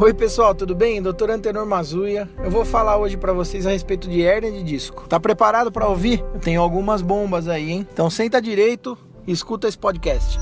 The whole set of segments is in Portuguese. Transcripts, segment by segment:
Oi pessoal, tudo bem? Doutor Antenor Mazuia. Eu vou falar hoje para vocês a respeito de hérnia de disco. Tá preparado para ouvir? Eu tenho algumas bombas aí, hein? Então senta direito e escuta esse podcast.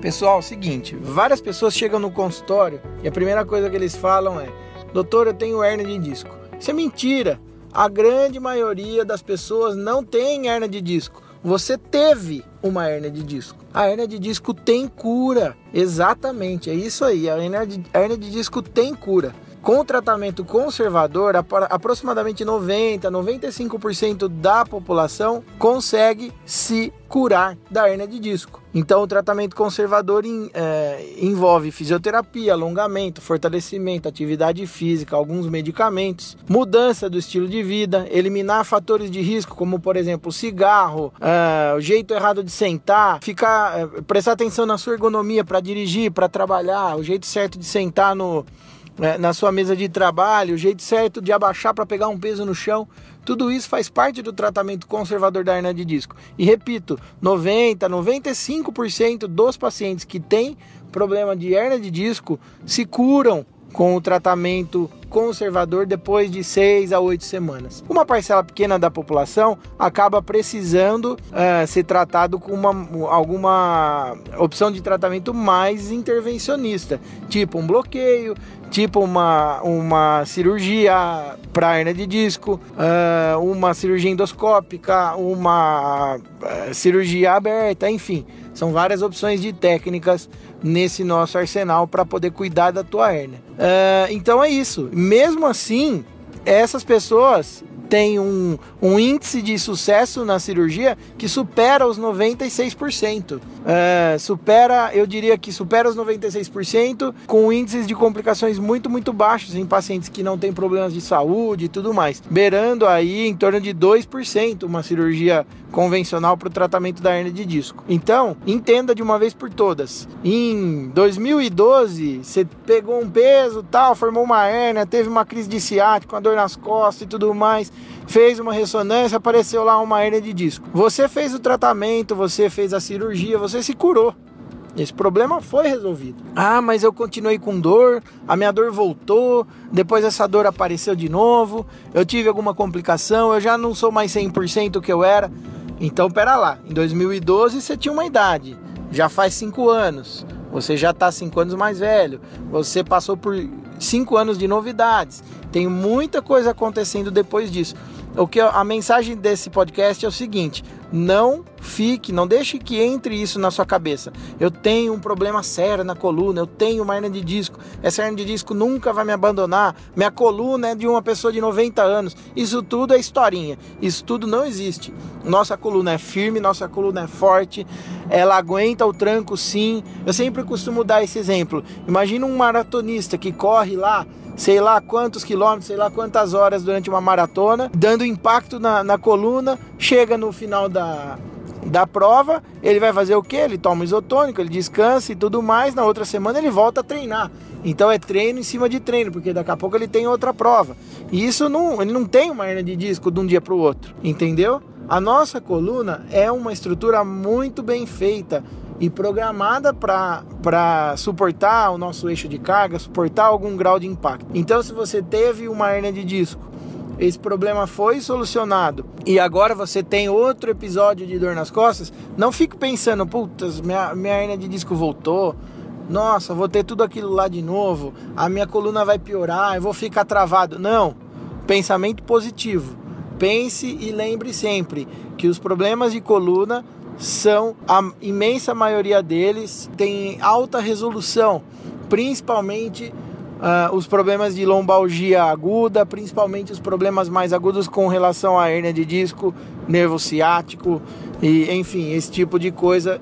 Pessoal, seguinte, várias pessoas chegam no consultório e a primeira coisa que eles falam é: "Doutor, eu tenho hérnia de disco". Isso é mentira. A grande maioria das pessoas não tem hérnia de disco você teve uma hernia de disco. A hernia de disco tem cura. Exatamente, é isso aí. A hernia de, a de disco tem cura. Com o tratamento conservador, aproximadamente 90, 95% da população consegue se curar da hernia de disco. Então, o tratamento conservador em, é, envolve fisioterapia, alongamento, fortalecimento, atividade física, alguns medicamentos, mudança do estilo de vida, eliminar fatores de risco, como por exemplo cigarro, é, o jeito errado de sentar, ficar, é, prestar atenção na sua ergonomia para dirigir, para trabalhar, o jeito certo de sentar no né, na sua mesa de trabalho, o jeito certo de abaixar para pegar um peso no chão, tudo isso faz parte do tratamento conservador da hernia de disco. E repito, 90, 95% dos pacientes que têm problema de hernia de disco se curam com o tratamento conservador depois de seis a oito semanas. Uma parcela pequena da população acaba precisando uh, ser tratado com uma, alguma opção de tratamento mais intervencionista, tipo um bloqueio, tipo uma, uma cirurgia para hernia de disco, uh, uma cirurgia endoscópica, uma uh, cirurgia aberta, enfim. São várias opções de técnicas nesse nosso arsenal para poder cuidar da tua hernia. Uh, então é isso. Mesmo assim, essas pessoas tem um, um índice de sucesso na cirurgia que supera os 96%. É, supera, eu diria que supera os 96%, com índices de complicações muito, muito baixos em pacientes que não têm problemas de saúde e tudo mais, beirando aí em torno de 2% uma cirurgia convencional para o tratamento da hernia de disco. Então, entenda de uma vez por todas. Em 2012, você pegou um peso, tal, formou uma hernia, teve uma crise de ciático, uma dor nas costas e tudo mais, fez uma ressonância, apareceu lá uma hernia de disco. Você fez o tratamento, você fez a cirurgia, você se curou. Esse problema foi resolvido. Ah, mas eu continuei com dor, a minha dor voltou, depois essa dor apareceu de novo, eu tive alguma complicação, eu já não sou mais 100% o que eu era. Então, pera lá, em 2012 você tinha uma idade, já faz 5 anos, você já está 5 anos mais velho, você passou por 5 anos de novidades, tem muita coisa acontecendo depois disso. O que a mensagem desse podcast é o seguinte: não fique, não deixe que entre isso na sua cabeça. Eu tenho um problema sério na coluna, eu tenho uma hernia de disco. Essa hernia de disco nunca vai me abandonar. Minha coluna é de uma pessoa de 90 anos. Isso tudo é historinha. Isso tudo não existe. Nossa coluna é firme, nossa coluna é forte. Ela aguenta o tranco sim. Eu sempre costumo dar esse exemplo. Imagina um maratonista que corre lá sei lá quantos quilômetros, sei lá quantas horas durante uma maratona, dando impacto na, na coluna, chega no final da, da prova, ele vai fazer o que? Ele toma isotônico, ele descansa e tudo mais, na outra semana ele volta a treinar. Então é treino em cima de treino, porque daqui a pouco ele tem outra prova. E isso não, ele não tem uma hernia de disco de um dia para o outro, entendeu? A nossa coluna é uma estrutura muito bem feita e programada para suportar o nosso eixo de carga, suportar algum grau de impacto. Então, se você teve uma hernia de disco, esse problema foi solucionado. E agora você tem outro episódio de dor nas costas, não fique pensando, putz, minha, minha hernia de disco voltou, nossa, vou ter tudo aquilo lá de novo, a minha coluna vai piorar, eu vou ficar travado. Não, pensamento positivo. Pense e lembre sempre que os problemas de coluna são a imensa maioria deles tem alta resolução, principalmente uh, os problemas de lombalgia aguda, principalmente os problemas mais agudos com relação à hernia de disco, nervo ciático e enfim esse tipo de coisa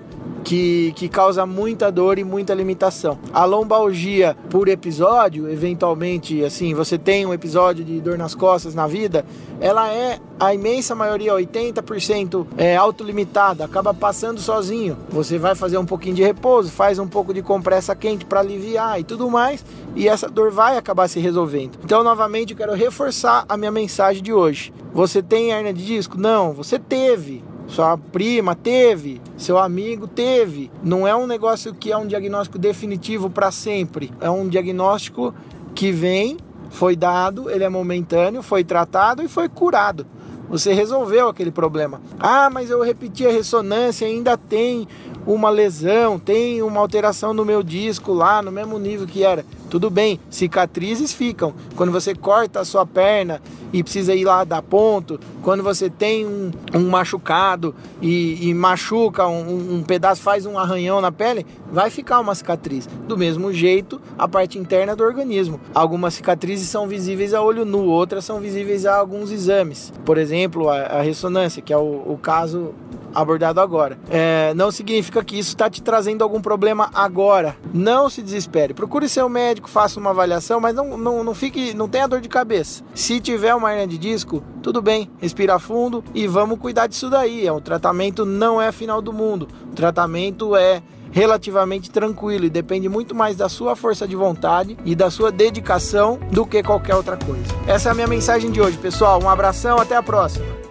que, que causa muita dor e muita limitação. A lombalgia por episódio, eventualmente, assim, você tem um episódio de dor nas costas na vida, ela é a imensa maioria, 80%, é autolimitada, acaba passando sozinho. Você vai fazer um pouquinho de repouso, faz um pouco de compressa quente para aliviar e tudo mais, e essa dor vai acabar se resolvendo. Então, novamente, eu quero reforçar a minha mensagem de hoje. Você tem hernia de disco? Não, você teve sua prima teve, seu amigo teve. Não é um negócio que é um diagnóstico definitivo para sempre. É um diagnóstico que vem, foi dado, ele é momentâneo, foi tratado e foi curado. Você resolveu aquele problema. Ah, mas eu repeti a ressonância, ainda tem uma lesão, tem uma alteração no meu disco lá, no mesmo nível que era. Tudo bem, cicatrizes ficam. Quando você corta a sua perna e precisa ir lá dar ponto, quando você tem um, um machucado e, e machuca um, um, pedaço, faz um arranhão na pele, vai ficar uma cicatriz. Do mesmo jeito, a parte interna do organismo. Algumas cicatrizes são visíveis a olho nu, outras são visíveis a alguns exames. Por exemplo, a, a ressonância, que é o, o caso abordado agora. É, não significa que isso está te trazendo algum problema agora. Não se desespere. Procure seu médico, faça uma avaliação, mas não, não, não fique, não tenha dor de cabeça. Se tiver uma hernia de disco, tudo bem, respira fundo e vamos cuidar disso daí. É, o tratamento não é final do mundo. O tratamento é relativamente tranquilo e depende muito mais da sua força de vontade e da sua dedicação do que qualquer outra coisa. Essa é a minha mensagem de hoje, pessoal. Um abração, até a próxima.